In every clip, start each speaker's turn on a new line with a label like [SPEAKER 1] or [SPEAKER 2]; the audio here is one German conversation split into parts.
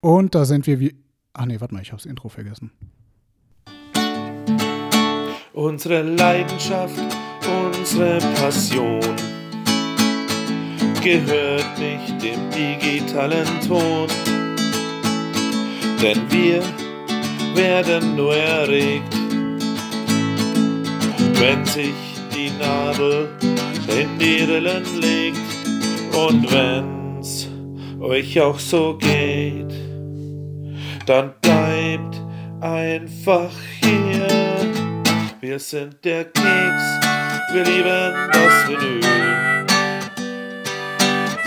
[SPEAKER 1] Und da sind wir wie. Ach nee, warte mal, ich habe das Intro vergessen.
[SPEAKER 2] Unsere Leidenschaft, unsere Passion gehört nicht dem digitalen Ton. Denn wir werden nur erregt, wenn sich die Nadel in die Rillen legt und wenn's euch auch so geht, dann bleibt einfach hier. Wir sind der Keks, wir lieben das Vinyl.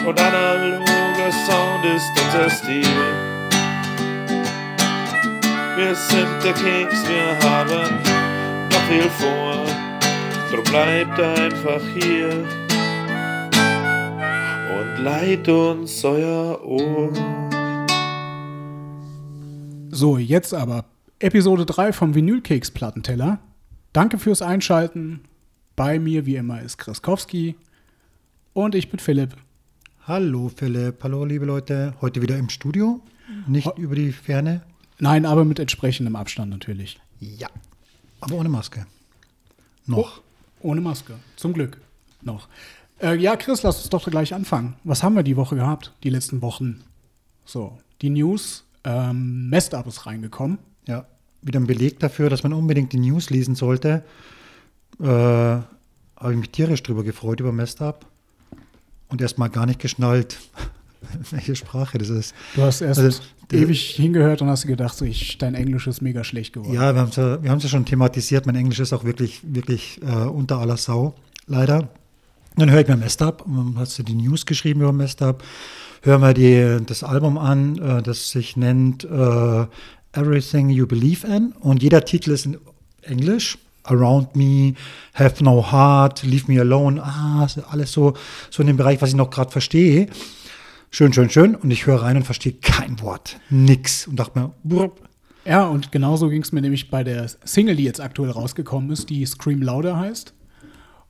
[SPEAKER 2] Und analoger Sound ist unser Stil. Wir sind der Keks, wir haben noch viel vor. Drum bleibt einfach hier und leiht uns euer Ohr.
[SPEAKER 1] So, jetzt aber Episode 3 vom Vinylkeks Plattenteller. Danke fürs Einschalten. Bei mir wie immer ist Chris Kowski und ich bin Philipp.
[SPEAKER 3] Hallo Philipp, hallo liebe Leute. Heute wieder im Studio, nicht
[SPEAKER 1] Ho-
[SPEAKER 3] über die Ferne.
[SPEAKER 1] Nein, aber mit entsprechendem Abstand natürlich.
[SPEAKER 3] Ja, aber ohne Maske. Noch.
[SPEAKER 1] Ohne Maske. Zum Glück. Noch. Äh, ja, Chris, lass uns doch gleich anfangen. Was haben wir die Woche gehabt? Die letzten Wochen? So, die News. Ähm, Mest-Up ist reingekommen.
[SPEAKER 3] Ja, wieder ein Beleg dafür, dass man unbedingt die News lesen sollte. Äh, Habe ich mich tierisch drüber gefreut über Messed und erstmal gar nicht geschnallt, welche Sprache das ist.
[SPEAKER 1] Du hast erst
[SPEAKER 3] Also,
[SPEAKER 1] ewig hingehört und hast gedacht, so, ich, dein Englisch ist mega schlecht geworden.
[SPEAKER 3] Ja, wir haben es ja, wir ja schon thematisiert. Mein Englisch ist auch wirklich, wirklich äh, unter aller Sau, leider. Dann höre ich mir Messed Up, und dann hast du die News geschrieben über Messed Hören wir die, das Album an, äh, das sich nennt äh, Everything You Believe in. Und jeder Titel ist in Englisch. Around Me, Have No Heart, Leave Me Alone. Ah, alles so, so in dem Bereich, was ich noch gerade verstehe. Schön, schön, schön. Und ich höre rein und verstehe kein Wort. Nix. Und dachte mir, brr,
[SPEAKER 1] Ja, und genauso ging es mir nämlich bei der Single, die jetzt aktuell rausgekommen ist, die Scream Louder heißt.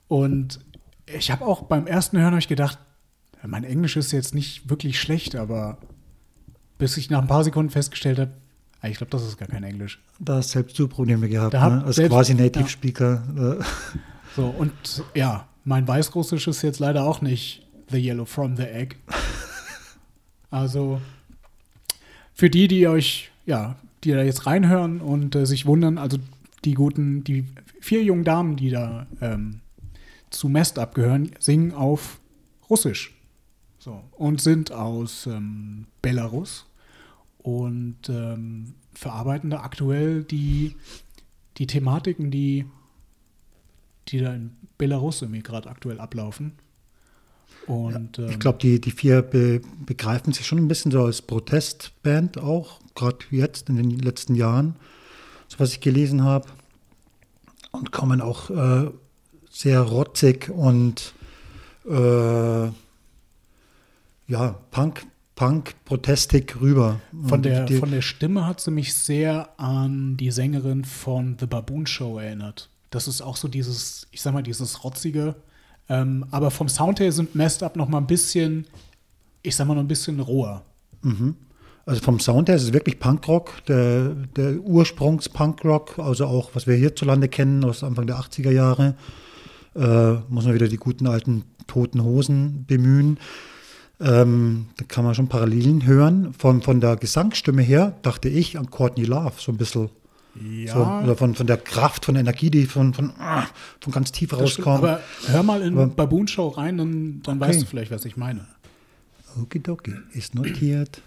[SPEAKER 1] Und ich habe auch beim ersten Hören ich gedacht, mein Englisch ist jetzt nicht wirklich schlecht, aber bis ich nach ein paar Sekunden festgestellt habe, ah, ich glaube, das ist gar kein Englisch.
[SPEAKER 3] Da hast selbst du Probleme gehabt,
[SPEAKER 1] Da
[SPEAKER 3] ne? als
[SPEAKER 1] selbst-
[SPEAKER 3] quasi Native
[SPEAKER 1] ja.
[SPEAKER 3] Speaker. Äh,
[SPEAKER 1] So, und ja, mein Weißrussisch ist jetzt leider auch nicht The Yellow from the Egg. Also für die, die euch, ja, die da jetzt reinhören und äh, sich wundern, also die guten, die vier jungen Damen, die da ähm, zu Mest abgehören, singen auf Russisch. So, und sind aus ähm, Belarus und ähm, verarbeiten da aktuell die, die Thematiken, die die da in Belarus irgendwie gerade aktuell ablaufen. Und ähm,
[SPEAKER 3] ich glaube, die, die vier be, begreifen sich schon ein bisschen so als Protestband auch, gerade jetzt in den letzten Jahren, so was ich gelesen habe. Und kommen auch äh, sehr rotzig und äh, ja, Punk, Punk, protestig rüber.
[SPEAKER 1] von, der,
[SPEAKER 3] die,
[SPEAKER 1] von der Stimme hat sie mich sehr an die Sängerin von The Baboon Show erinnert. Das ist auch so dieses, ich sag mal, dieses rotzige. Ähm, aber vom Sound her sind Messed Up noch mal ein bisschen, ich sag mal, noch ein bisschen roher.
[SPEAKER 3] Also vom Sound her ist es wirklich Punkrock, der, der Ursprungs-Punkrock, also auch, was wir hierzulande kennen aus Anfang der 80er Jahre. Äh, muss man wieder die guten alten toten Hosen bemühen. Ähm, da kann man schon Parallelen hören. Von, von der Gesangsstimme her dachte ich an Courtney Love, so ein bisschen.
[SPEAKER 1] Ja,
[SPEAKER 3] So, oder von, von der Kraft, von der Energie, die von, von, ah, von ganz tief rauskommt.
[SPEAKER 1] aber hör mal in
[SPEAKER 3] Aber-
[SPEAKER 1] Baboon Show rein, dann, dann
[SPEAKER 3] Okay.
[SPEAKER 1] weißt du vielleicht, was ich meine.
[SPEAKER 3] Okidoki, ist notiert.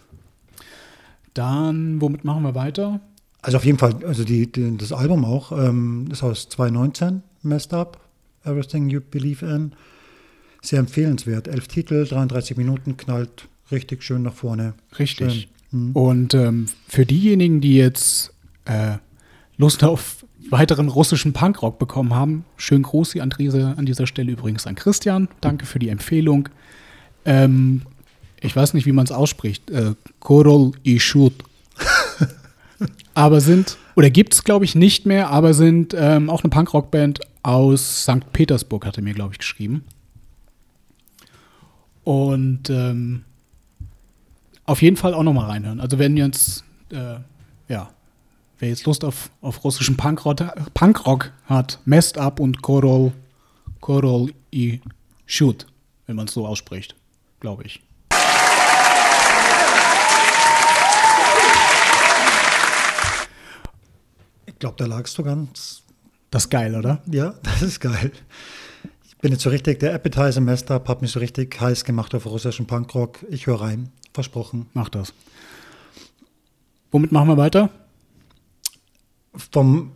[SPEAKER 1] Dann, womit machen wir weiter?
[SPEAKER 3] Also auf jeden Fall, also die, die, das Album auch ähm, ist aus 2019, Messed Up, Everything You Believe In. Sehr empfehlenswert. Elf Titel, 33 Minuten, knallt richtig schön nach vorne.
[SPEAKER 1] Richtig.
[SPEAKER 3] Mhm.
[SPEAKER 1] Und ähm, für diejenigen, die jetzt äh, Lust auf weiteren russischen Punkrock bekommen haben, schönen Gruß an, diese, an dieser Stelle übrigens an Christian. Danke für die Empfehlung. Ähm, ich weiß nicht, wie man es ausspricht. Äh, Korol Ishut. aber sind, oder gibt es, glaube ich, nicht mehr, aber sind ähm, auch eine Punkrock-Band aus St. Petersburg, hat er mir, glaube ich, geschrieben. Und ähm, auf jeden Fall auch noch mal reinhören. Also wenn jetzt, äh, ja, wer jetzt Lust auf, auf russischen Punkrock, Punkrock hat, Messed Up und Korol, Korol i Shoot, wenn man es so ausspricht, glaube ich.
[SPEAKER 3] Ich glaube, da lagst du ganz.
[SPEAKER 1] Das ist geil, oder?
[SPEAKER 3] Ja, das ist geil. Bin jetzt so richtig der Appetizer Messed Up, habe mich so richtig heiß gemacht auf russischen Punkrock. Ich höre rein. Versprochen.
[SPEAKER 1] Mach das. Womit machen wir weiter?
[SPEAKER 3] Vom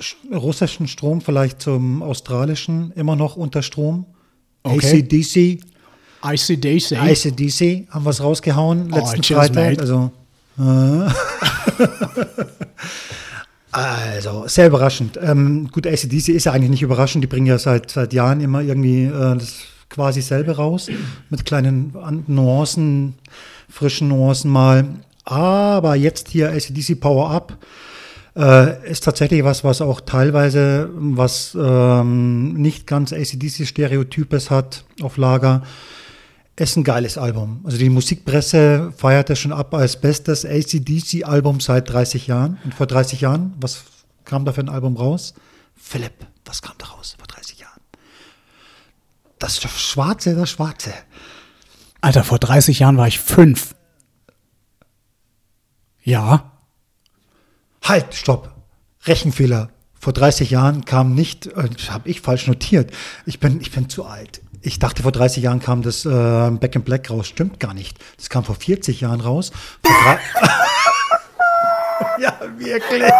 [SPEAKER 3] sch- russischen Strom vielleicht zum australischen, immer noch unter Strom.
[SPEAKER 1] Okay.
[SPEAKER 3] ACDC,
[SPEAKER 1] ICDC.
[SPEAKER 3] ACDC haben wir es rausgehauen
[SPEAKER 1] Oh,
[SPEAKER 3] letzten
[SPEAKER 1] cheers,
[SPEAKER 3] Freitag.
[SPEAKER 1] mate.
[SPEAKER 3] Also, äh. also, sehr überraschend. Ähm, gut, ACDC ist ja eigentlich nicht überraschend. Die bringen ja seit, seit Jahren immer irgendwie äh, das quasi selbe raus. Mit kleinen An- Nuancen, frischen Nuancen mal. Aber jetzt hier ACDC Power Up äh, ist tatsächlich was, was auch teilweise was ähm, nicht ganz ACDC-Stereotypes hat auf Lager. Ist ein geiles Album. Also die Musikpresse feiert es schon ab als bestes ACDC-Album seit 30 Jahren. Und vor 30 Jahren, was kam da für ein Album raus? Philipp, was kam da raus vor 30 Jahren? Das Schwarze, das Schwarze.
[SPEAKER 1] Alter, vor 30 Jahren war ich fünf. Ja.
[SPEAKER 3] Halt, stopp. Rechenfehler. Vor 30 Jahren kam nicht, äh, habe ich falsch notiert. Ich bin, ich bin zu alt. Ich dachte, vor 30 Jahren kam das äh, Back in Black raus. Stimmt gar nicht. Das kam vor 40 Jahren raus. Ja, wirklich.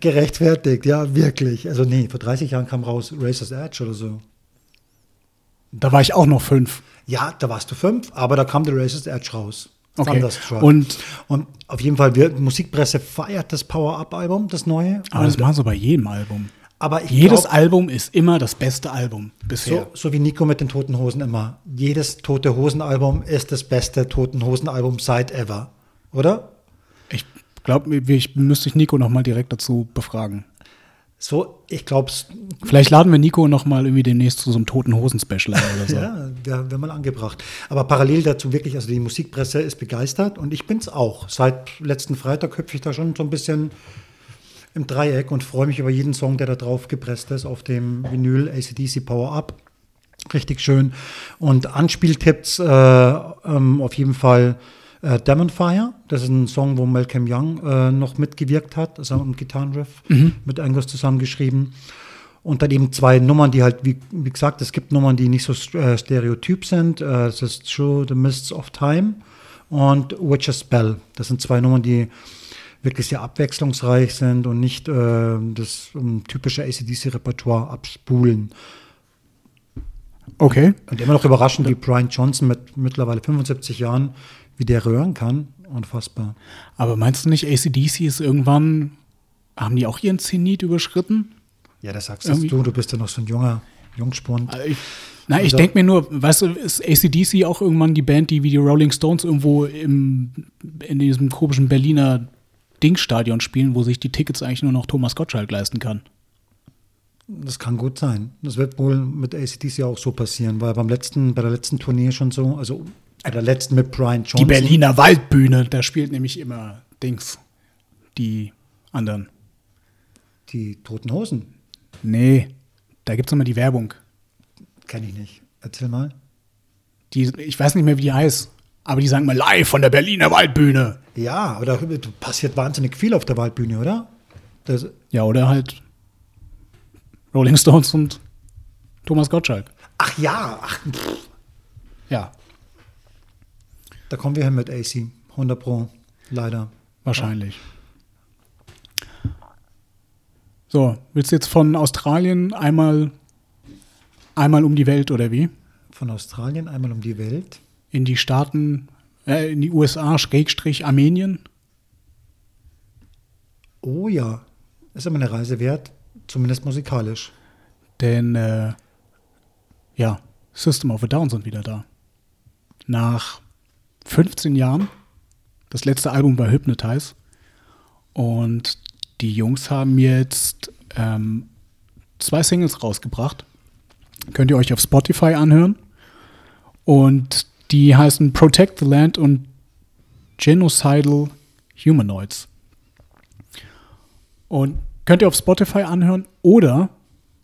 [SPEAKER 3] Gerechtfertigt, ja, wirklich. Also nee, vor 30 Jahren kam raus Razor's Edge oder so.
[SPEAKER 1] Da war ich auch noch fünf.
[SPEAKER 3] Ja, da warst du fünf, aber da kam der Razor's Edge raus.
[SPEAKER 1] Okay.
[SPEAKER 3] Thunderstruck.
[SPEAKER 1] Und-
[SPEAKER 3] und auf jeden Fall, wir, Musikpresse feiert das Power-Up-Album, das neue.
[SPEAKER 1] Aber das machen sie bei jedem Album.
[SPEAKER 3] aber
[SPEAKER 1] Jedes
[SPEAKER 3] glaub,
[SPEAKER 1] Album ist immer das beste Album bisher.
[SPEAKER 3] so, so wie Nico mit den Toten Hosen immer. Jedes Tote Hosen-Album ist das beste Toten Hosen-Album seit ever. Oder?
[SPEAKER 1] Ich glaube, ich müsste ich Nico noch mal direkt dazu befragen.
[SPEAKER 3] So, ich glaube,
[SPEAKER 1] Vielleicht laden wir Nico noch mal irgendwie demnächst zu so einem Toten Hosen Special ein oder so.
[SPEAKER 3] ja, wäre wär mal angebracht. Aber parallel dazu wirklich, also die Musikpresse ist begeistert und ich bin's auch. Seit letzten Freitag hüpfe ich da schon so ein bisschen im Dreieck und freue mich über jeden Song, der da drauf gepresst ist auf dem Vinyl ACDC Power Up. Richtig schön. Und Anspieltipps äh, ähm, auf jeden Fall äh, Demon Fire. Das ist ein Song, wo Malcolm Young äh, noch mitgewirkt hat, also am Gitarrenriff mit Angus zusammengeschrieben. Und dann eben zwei Nummern, die halt, wie, wie gesagt, es gibt Nummern, die nicht so äh, stereotyp sind. Äh, das ist Through the Mists of Time und Witcher's Spell. Das sind zwei Nummern, die wirklich sehr abwechslungsreich sind und nicht äh, das ähm, typische ACDC-Repertoire abspulen.
[SPEAKER 1] Okay.
[SPEAKER 3] Und immer noch überraschend, wie Brian Johnson mit mittlerweile 75 Jahren, wie der röhren kann. Unfassbar.
[SPEAKER 1] Aber meinst du nicht, ACDC ist irgendwann, haben die auch ihren Zenit überschritten?
[SPEAKER 3] Ja, das sagst
[SPEAKER 1] Irgendwie-
[SPEAKER 3] du, du bist ja noch so ein junger Jungspund.
[SPEAKER 1] Also ich, na, ich
[SPEAKER 3] Also-
[SPEAKER 1] denke mir nur, weißt du, ist ACDC auch irgendwann die Band, die wie die Rolling Stones irgendwo im, in diesem komischen Berliner Dingstadion spielen, wo sich die Tickets eigentlich nur noch Thomas Gottschalk leisten kann?
[SPEAKER 3] Das kann gut sein. Das wird wohl mit ACDC auch so passieren, weil beim letzten, bei der letzten Tournee schon so, also der letzten mit Brian Johnson.
[SPEAKER 1] Die Berliner Waldbühne, da spielt nämlich immer Dings, die anderen.
[SPEAKER 3] Die Toten Hosen.
[SPEAKER 1] Nee, da gibt es immer die Werbung.
[SPEAKER 3] Kenne ich nicht. Erzähl mal.
[SPEAKER 1] Die, ich weiß nicht mehr, wie die heißt, aber die sagen mal live von der Berliner Waldbühne.
[SPEAKER 3] Ja, aber da passiert wahnsinnig viel auf der Waldbühne, oder? Das,
[SPEAKER 1] Ja, oder halt Rolling Stones und Thomas Gottschalk.
[SPEAKER 3] ach ja, ach, pff,
[SPEAKER 1] Ja,
[SPEAKER 3] da kommen wir hin mit AC. 100 Pro. Leider.
[SPEAKER 1] wahrscheinlich. So, willst du jetzt von Australien einmal, einmal um die Welt oder wie?
[SPEAKER 3] Von Australien einmal um die Welt.
[SPEAKER 1] In die Staaten, äh, in die USA, Schrägstrich Armenien?
[SPEAKER 3] Oh ja. Ist immer eine Reise wert. Zumindest musikalisch.
[SPEAKER 1] Denn, äh, ja, System of a Down sind wieder da. Nach 15 Jahren. Das letzte Album war Hypnotize. Und die Jungs haben jetzt ähm, zwei Singles rausgebracht. Könnt ihr euch auf Spotify anhören. Und die heißen Protect the Land und Genocidal Humanoids. Und könnt ihr auf Spotify anhören oder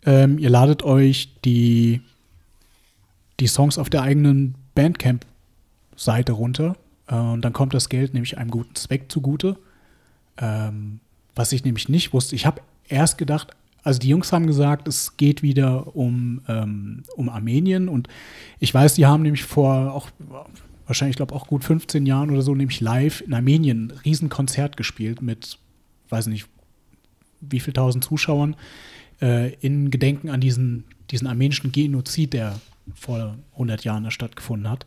[SPEAKER 1] ähm, ihr ladet euch die, die Songs auf der eigenen Bandcamp-Seite runter. Äh, und dann kommt das Geld nämlich einem guten Zweck zugute. Ähm, was ich nämlich nicht wusste. Ich habe erst gedacht, also die Jungs haben gesagt, es geht wieder um, ähm, um Armenien und ich weiß, die haben nämlich vor auch wahrscheinlich, ich glaube auch gut 15 Jahren oder so, nämlich live in Armenien ein Riesenkonzert gespielt mit, weiß nicht, wie viel tausend Zuschauern äh, in Gedenken an diesen, diesen armenischen Genozid, der vor 100 Jahren stattgefunden hat.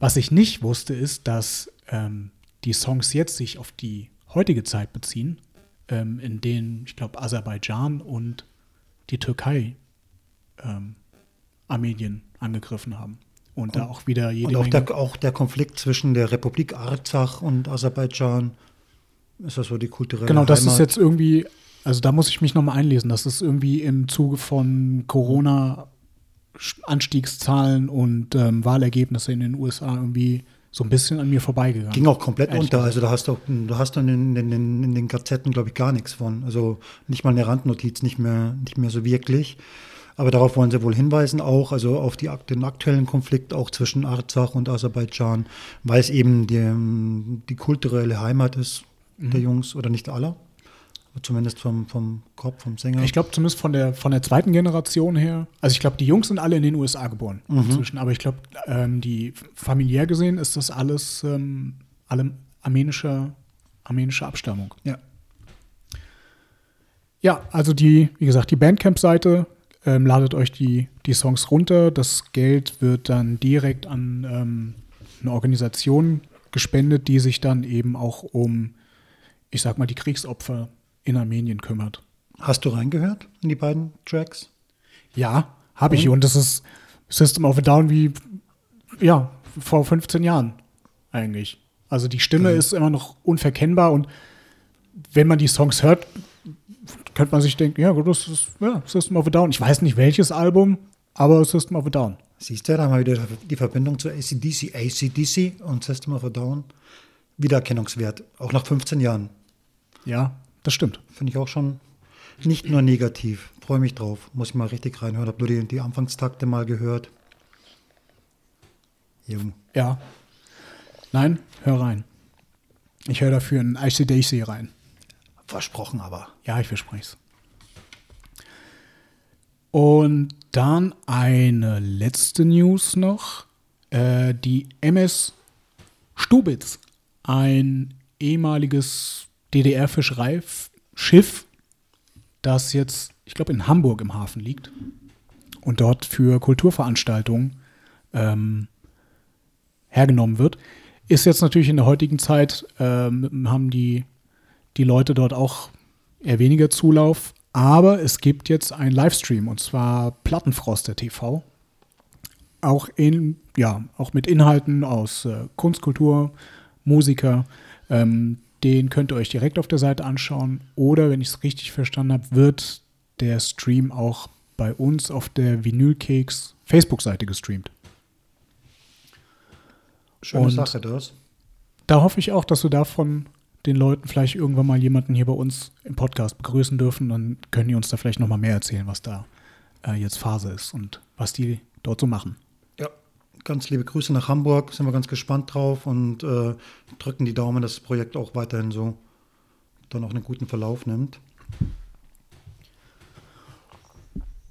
[SPEAKER 1] Was ich nicht wusste, ist, dass ähm, die Songs jetzt sich auf die heutige Zeit beziehen ähm, in denen, ich glaube, Aserbaidschan und die Türkei ähm, Armenien angegriffen haben. Und, und da auch wieder
[SPEAKER 3] jede Und auch der, auch der Konflikt zwischen der Republik Arzach und Aserbaidschan, ist das so die kulturelle
[SPEAKER 1] Genau, das Heimat? ist jetzt irgendwie, also da muss ich mich nochmal einlesen, das ist irgendwie im Zuge von Corona Anstiegszahlen und ähm, Wahlergebnisse in den USA irgendwie so ein bisschen an mir vorbeigegangen.
[SPEAKER 3] Ging auch komplett unter. Also da hast du, du hast dann in, in, in den Gazetten, glaube ich, gar nichts von. Also nicht mal eine Randnotiz, nicht mehr, nicht mehr so wirklich. Aber darauf wollen sie wohl hinweisen, auch also auf die, den aktuellen Konflikt auch zwischen Arzach und Aserbaidschan, weil es eben die, die kulturelle Heimat ist mhm. der Jungs oder nicht aller. Zumindest vom, vom Kopf, vom Sänger.
[SPEAKER 1] Ich glaube, zumindest von der, von der zweiten Generation her. Also ich glaube, die Jungs sind alle in den USA geboren mhm. inzwischen. Aber ich glaube, ähm, die familiär gesehen ist das alles ähm, alle armenische, armenische Abstammung.
[SPEAKER 3] Ja.
[SPEAKER 1] Ja, also die, wie gesagt, die Bandcamp-Seite, ähm, ladet euch die, die Songs runter. Das Geld wird dann direkt an ähm, eine Organisation gespendet, die sich dann eben auch um, ich sag mal, die Kriegsopfer in Armenien kümmert.
[SPEAKER 3] Hast du reingehört in die beiden Tracks?
[SPEAKER 1] Ja, habe ich. Und das ist System of a Down wie, ja, vor 15 Jahren eigentlich. Also die Stimme mhm. ist immer noch unverkennbar und wenn man die Songs hört, könnte man sich denken, ja, gut, das ist ja, System of a Down. Ich weiß nicht welches Album, aber System of a Down.
[SPEAKER 3] Siehst du, da haben wir wieder die Verbindung zu ACDC, ACDC und System of a Down. Wiedererkennungswert, auch nach 15 Jahren.
[SPEAKER 1] Ja, das stimmt.
[SPEAKER 3] Finde ich auch schon nicht nur negativ. Freue mich drauf. Muss ich mal richtig reinhören. Habe nur die, die Anfangstakte mal gehört.
[SPEAKER 1] Jung. Ja. Nein, hör rein. Ich höre dafür ein ICDC rein.
[SPEAKER 3] Versprochen aber.
[SPEAKER 1] Ja, ich verspreche es. Und dann eine letzte News noch. Äh, die MS Stubitz, ein ehemaliges DDR-Fischereischiff, das jetzt, ich glaube, in Hamburg im Hafen liegt und dort für Kulturveranstaltungen ähm, hergenommen wird. Ist jetzt natürlich in der heutigen Zeit, ähm, haben die, die Leute dort auch eher weniger Zulauf, aber es gibt jetzt einen Livestream und zwar Plattenfroster TV. Auch, in, ja, auch mit Inhalten aus äh, Kunstkultur, Musiker. Ähm, den könnt ihr euch direkt auf der Seite anschauen. Oder, wenn ich es richtig verstanden habe, wird der Stream auch bei uns auf der Vinylcakes Facebook-Seite gestreamt.
[SPEAKER 3] Schöne Und Sache, das.
[SPEAKER 1] Da hoffe ich auch, dass wir davon den Leuten vielleicht irgendwann mal jemanden hier bei uns im Podcast begrüßen dürfen. Dann können die uns da vielleicht noch mal mehr erzählen, was da äh, jetzt Phase ist und was die dort so machen
[SPEAKER 3] ganz liebe Grüße nach Hamburg, sind wir ganz gespannt drauf und äh, drücken die Daumen, dass das Projekt auch weiterhin so dann auch einen guten Verlauf nimmt.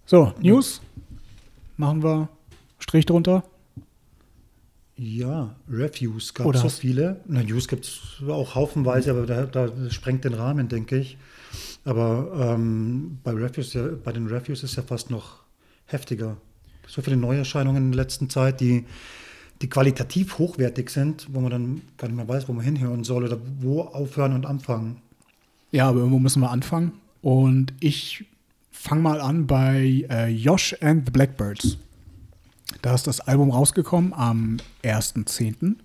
[SPEAKER 1] So, News. Machen wir Strich drunter.
[SPEAKER 3] Ja, Reviews gab es so viele. Na, News gibt es auch haufenweise, aber da, da, sprengt den Rahmen, denke ich. Aber ähm, bei, Reviews, ja, bei den Reviews ist ja fast noch heftiger so viele Neuerscheinungen in der letzten Zeit, die, die qualitativ hochwertig sind, wo man dann gar nicht mehr weiß, wo man hinhören soll oder wo aufhören und anfangen.
[SPEAKER 1] Ja, aber irgendwo müssen wir anfangen. Und ich fange mal an bei äh, Josh and the Blackbirds. Da ist das Album rausgekommen am 1.10.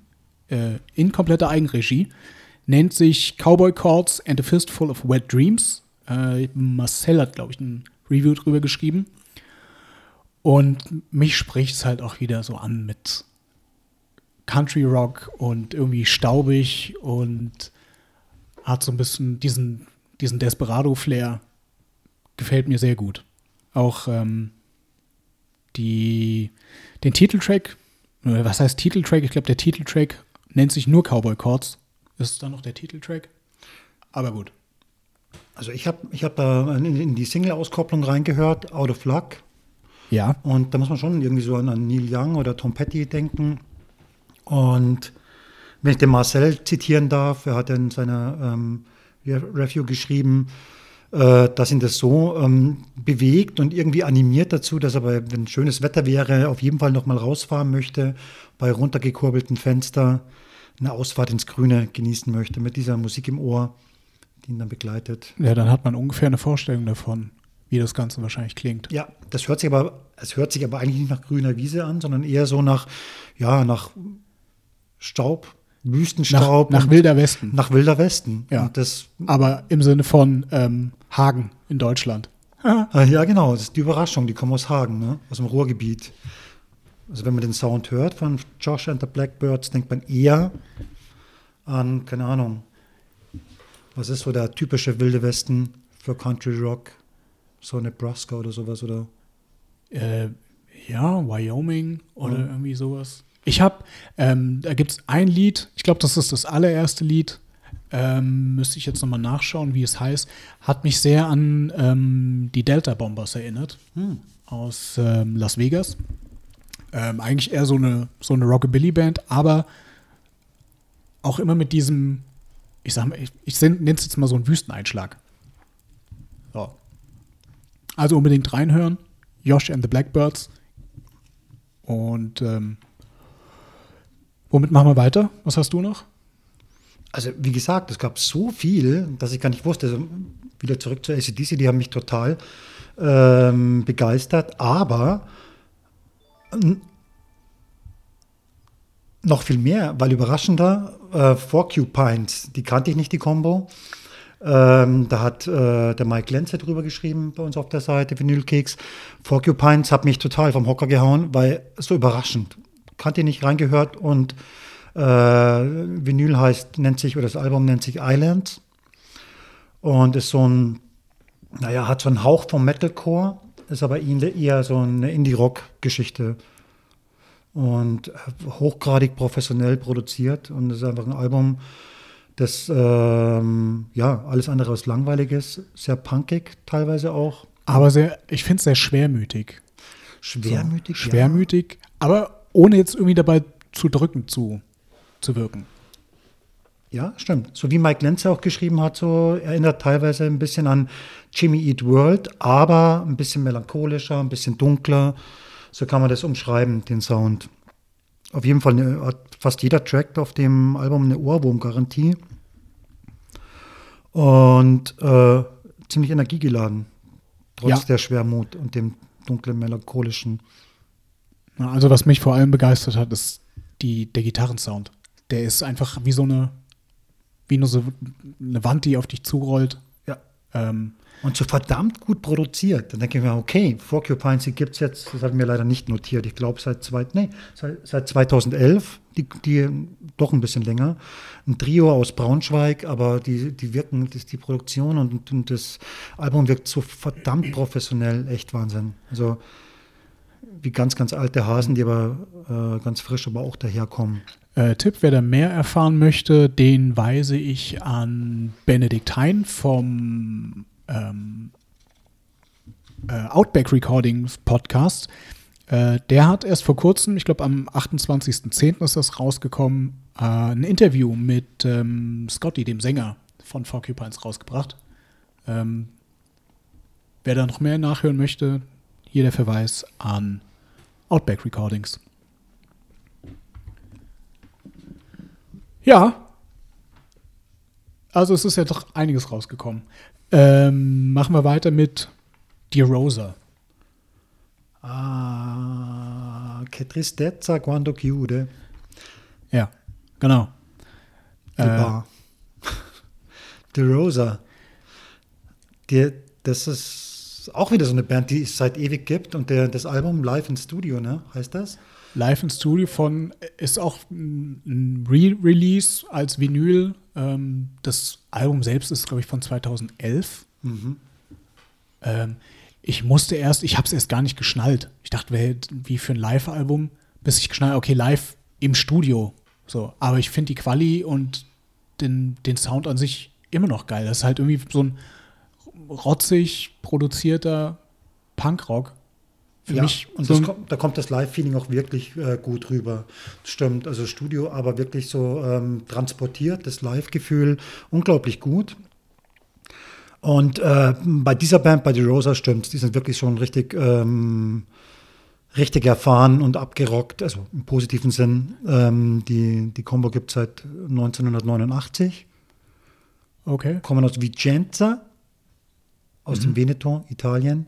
[SPEAKER 1] Äh, in kompletter Eigenregie. Nennt sich Cowboy Chords and a Fistful of Wet Dreams. Äh, Marcel hat, glaube ich, ein Review drüber geschrieben. Und mich spricht es halt auch wieder so an mit Country Rock und irgendwie staubig und hat so ein bisschen diesen, diesen Desperado-Flair. Gefällt mir sehr gut. Auch ähm, die, den Titeltrack, äh, was heißt Titeltrack? Ich glaube, der Titeltrack nennt sich nur Cowboy Chords. Ist es dann noch der Titeltrack? Aber gut.
[SPEAKER 3] Also ich habe ich hab da in, in die Single-Auskopplung reingehört, Out of Luck.
[SPEAKER 1] Ja.
[SPEAKER 3] Und da muss man schon irgendwie so an, an Neil Young oder Tom Petty denken. Und wenn ich den Marcel zitieren darf, er hat in seiner ähm, Review geschrieben, äh, dass ihn das so ähm, bewegt und irgendwie animiert dazu, dass er, bei, wenn schönes Wetter wäre, auf jeden Fall nochmal rausfahren möchte, bei runtergekurbelten Fenster eine Ausfahrt ins Grüne genießen möchte, mit dieser Musik im Ohr, die ihn dann begleitet.
[SPEAKER 1] Ja, dann hat man ungefähr eine Vorstellung davon, wie das Ganze wahrscheinlich klingt.
[SPEAKER 3] Ja, das hört sich aber, es hört sich aber eigentlich nicht nach grüner Wiese an, sondern eher so nach, ja, nach Staub, Wüstenstaub.
[SPEAKER 1] Nach, nach Wilder Westen.
[SPEAKER 3] Nach Wilder Westen.
[SPEAKER 1] Ja.
[SPEAKER 3] Und das,
[SPEAKER 1] Aber im Sinne von ähm, Hagen in Deutschland.
[SPEAKER 3] Ah, ja, genau, das ist die Überraschung, die kommen aus Hagen, ne? aus dem Ruhrgebiet. Also wenn man den Sound hört von Josh and the Blackbirds, denkt man eher an, keine Ahnung, was ist so der typische Wilde Westen für Country Rock? So Nebraska oder sowas, oder?
[SPEAKER 1] Äh, ja, Wyoming oder
[SPEAKER 3] Mhm.
[SPEAKER 1] irgendwie sowas. Ich habe, ähm, da gibt es ein Lied, ich glaube, das ist das allererste Lied, ähm, müsste ich jetzt nochmal nachschauen, wie es heißt, hat mich sehr an ähm, die Delta Bombers erinnert,
[SPEAKER 3] Hm.
[SPEAKER 1] aus ähm, Las Vegas. Ähm, eigentlich eher so eine, so eine Rockabilly-Band, aber auch immer mit diesem, ich sag mal, ich, ich nenne es jetzt mal so einen Wüsteneinschlag. So. Also unbedingt reinhören. Josh and the Blackbirds. Und ähm, womit machen wir weiter? Was hast du noch?
[SPEAKER 3] Also, wie gesagt, es gab so viel, dass ich gar nicht wusste. Also, wieder zurück zur ACDC, die haben mich total ähm, begeistert, aber noch viel mehr, weil überraschender, äh, Porcupines, die kannte ich nicht, die Combo. Ähm, da hat äh, der Mike Lenze drüber geschrieben bei uns auf der Seite, Vinylkeks. Porcupines hat mich total vom Hocker gehauen, weil so überraschend. Kannte ich nicht reingehört und äh, Vinyl heißt, nennt sich, oder das Album nennt sich Islands und ist so ein, naja, hat so einen Hauch vom Metalcore, ist aber eher so eine Indie-Rock-Geschichte und hochgradig professionell produziert und ist einfach ein Album, das ähm, ja alles andere als langweilig ist, sehr punkig teilweise auch,
[SPEAKER 1] Aber sehr, ich finde es sehr schwermütig.
[SPEAKER 3] schwermütig,
[SPEAKER 1] So, schwermütig, aber ohne jetzt irgendwie dabei zu drücken zu, zu wirken.
[SPEAKER 3] Ja, stimmt. So wie Mike Lenze auch geschrieben hat, so erinnert teilweise ein bisschen an Jimmy Eat World, aber ein bisschen melancholischer, ein bisschen dunkler. So kann man das umschreiben, den Sound. Auf jeden Fall eine, hat fast jeder Track auf dem Album eine Ohrwurmgarantie. Und äh, ziemlich energiegeladen, trotz
[SPEAKER 1] Ja.
[SPEAKER 3] der Schwermut und dem dunklen, melancholischen.
[SPEAKER 1] Also was mich vor allem begeistert hat, ist die, der Gitarrensound. Der ist einfach wie so eine, wie nur so eine Wand, die auf dich zurollt.
[SPEAKER 3] Ja.
[SPEAKER 1] Ähm,
[SPEAKER 3] Und so verdammt gut produziert. Dann denke ich mir, okay, Porcupines, die gibt es jetzt, das hatten wir leider nicht notiert, ich glaube seit, nee, seit, seit 2011, die, die doch ein bisschen länger. Ein Trio aus Braunschweig, aber die, die wirken, das, die Produktion und, und das Album wirkt so verdammt professionell, echt Wahnsinn. Also wie ganz, ganz alte Hasen, die aber äh, ganz frisch aber auch daherkommen.
[SPEAKER 1] Äh, Tipp, wer da mehr erfahren möchte, den weise ich an Benedikt Hein vom ähm, äh, Outback Recordings Podcast. Äh, der hat erst vor kurzem, ich glaube am 28.10. ist das rausgekommen, äh, ein Interview mit ähm, Scotty, dem Sänger von Porcupines, rausgebracht. Ähm, wer da noch mehr nachhören möchte, hier der Verweis an Outback Recordings. Ja. Also es ist ja doch einiges rausgekommen. Ähm, machen wir weiter mit Dear Rosa.
[SPEAKER 3] Ah, che tristezza quando chiude.
[SPEAKER 1] Ja, genau.
[SPEAKER 3] Die
[SPEAKER 1] Äh,
[SPEAKER 3] Bar. Die Rosa. Die, das ist ist auch wieder so eine Band, die es seit ewig gibt und der, das Album Live in Studio, ne? Heißt das?
[SPEAKER 1] Live in Studio von ist auch ein Re-Release als Vinyl. Ähm, das Album selbst ist, glaube ich, von 2011.
[SPEAKER 3] Mhm.
[SPEAKER 1] Ähm, ich musste erst, ich habe es erst gar nicht geschnallt. Ich dachte, wie für ein Live-Album, bis ich geschnallt, okay, live im Studio. So, aber ich finde die Quali und den, den Sound an sich immer noch geil. Das ist halt irgendwie so ein rotzig produzierter Punkrock.
[SPEAKER 3] Für ja, mich und so kommt, da kommt das Live-Feeling auch wirklich äh, gut rüber. Stimmt, also Studio, aber wirklich so ähm, transportiert, das Live-Gefühl unglaublich gut. Und äh, bei dieser Band, bei The Rosa, stimmt die sind wirklich schon richtig, ähm, richtig erfahren und abgerockt, also im positiven Sinn. Ähm, die, die Combo gibt es seit 1989.
[SPEAKER 1] Okay.
[SPEAKER 3] Kommen aus Vicenza, aus mhm. dem Veneto, Italien.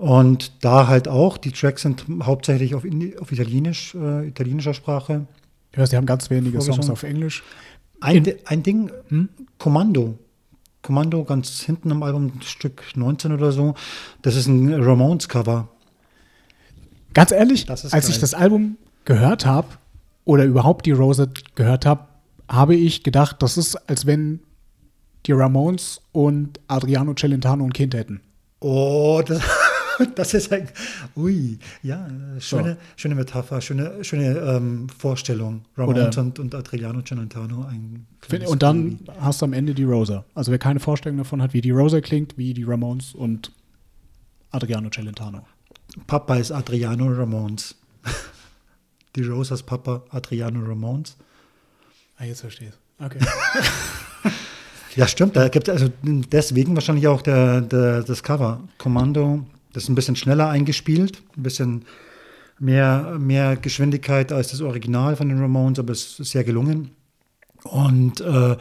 [SPEAKER 3] Und da halt auch, die Tracks sind hauptsächlich auf, auf Italienisch, äh, italienischer Sprache.
[SPEAKER 1] Ja, sie haben ganz wenige Songs auf Englisch.
[SPEAKER 3] Ein, ein Ding, hm? Kommando Kommando ganz hinten am Album, Stück 19 oder so. Das ist ein Ramones-Cover.
[SPEAKER 1] Ganz ehrlich, als geil. ich das Album gehört habe oder überhaupt die Rose gehört habe, habe ich gedacht, das ist, als wenn die Ramones und Adriano Celentano ein Kind hätten.
[SPEAKER 3] Oh, das, das ist ein, ui, ja, schöne, so. schöne Metapher, schöne, schöne ähm, Vorstellung.
[SPEAKER 1] Ramones
[SPEAKER 3] und, und Adriano Celentano.
[SPEAKER 1] Ein und dann Baby. hast du am Ende die Rosa. Also wer keine Vorstellung davon hat, wie die Rosa klingt, wie die Ramones und Adriano Celentano.
[SPEAKER 3] Papa ist Adriano Ramones. die Rosas Papa Adriano Ramones.
[SPEAKER 1] Ah, jetzt verstehe ich Okay.
[SPEAKER 3] ja, stimmt. Da gibt also deswegen wahrscheinlich auch der, der, das Cover. Kommando das ist ein bisschen schneller eingespielt, ein bisschen mehr, mehr Geschwindigkeit als das Original von den Ramones, aber es ist sehr gelungen. Und äh,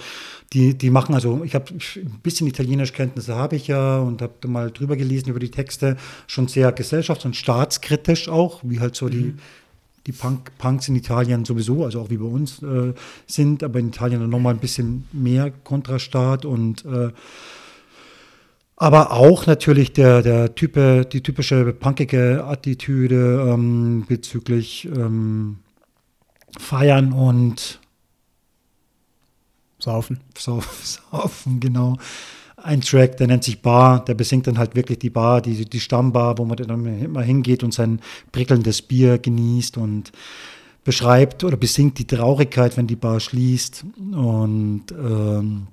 [SPEAKER 3] die, die machen also, ich habe ein bisschen Italienischkenntnisse habe ich ja und habe mal drüber gelesen über die Texte, schon sehr gesellschafts- und staatskritisch auch, wie halt so mhm. die, die Punk, Punks in Italien sowieso, also auch wie bei uns äh, sind, aber in Italien dann nochmal ein bisschen mehr Kontrastaat und äh, aber auch natürlich der, der Type, die typische punkige Attitüde ähm, bezüglich ähm, Feiern und
[SPEAKER 1] Saufen.
[SPEAKER 3] Saufen, genau. Ein Track, der nennt sich Bar, der besingt dann halt wirklich die Bar, die, die Stammbar, wo man dann immer hingeht und sein prickelndes Bier genießt und beschreibt oder besingt die Traurigkeit, wenn die Bar schließt. Und ähm,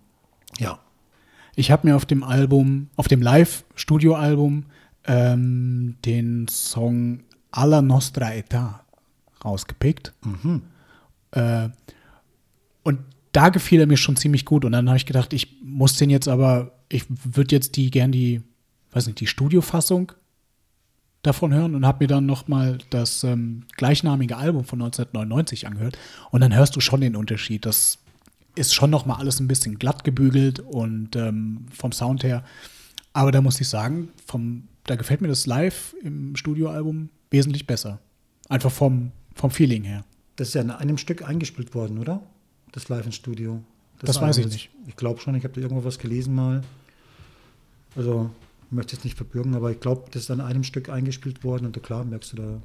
[SPEAKER 1] ich habe mir auf dem Album, auf dem Live-Studio-Album, ähm, den Song Alla Nostra Età rausgepickt.
[SPEAKER 3] Mhm.
[SPEAKER 1] Äh, und da gefiel er mir schon ziemlich gut. Und dann habe ich gedacht, ich muss den jetzt aber, ich würde jetzt die gern die, weiß nicht, die Studiofassung davon hören und habe mir dann noch mal das ähm, gleichnamige Album von 1999 angehört. Und dann hörst du schon den Unterschied. Das ist schon noch mal alles ein bisschen glatt gebügelt und ähm, vom Sound her. Aber da muss ich sagen, vom, da gefällt mir das Live im Studioalbum wesentlich besser. Einfach vom, vom Feeling her.
[SPEAKER 3] Das ist ja in einem Stück eingespielt worden, oder? Das Live im Studio.
[SPEAKER 1] Das, das weiß ich nicht.
[SPEAKER 3] Ich glaube schon, ich habe da irgendwo was gelesen mal. Also, ich möchte es nicht verbürgen, aber ich glaube, das ist an einem Stück eingespielt worden und klar merkst du da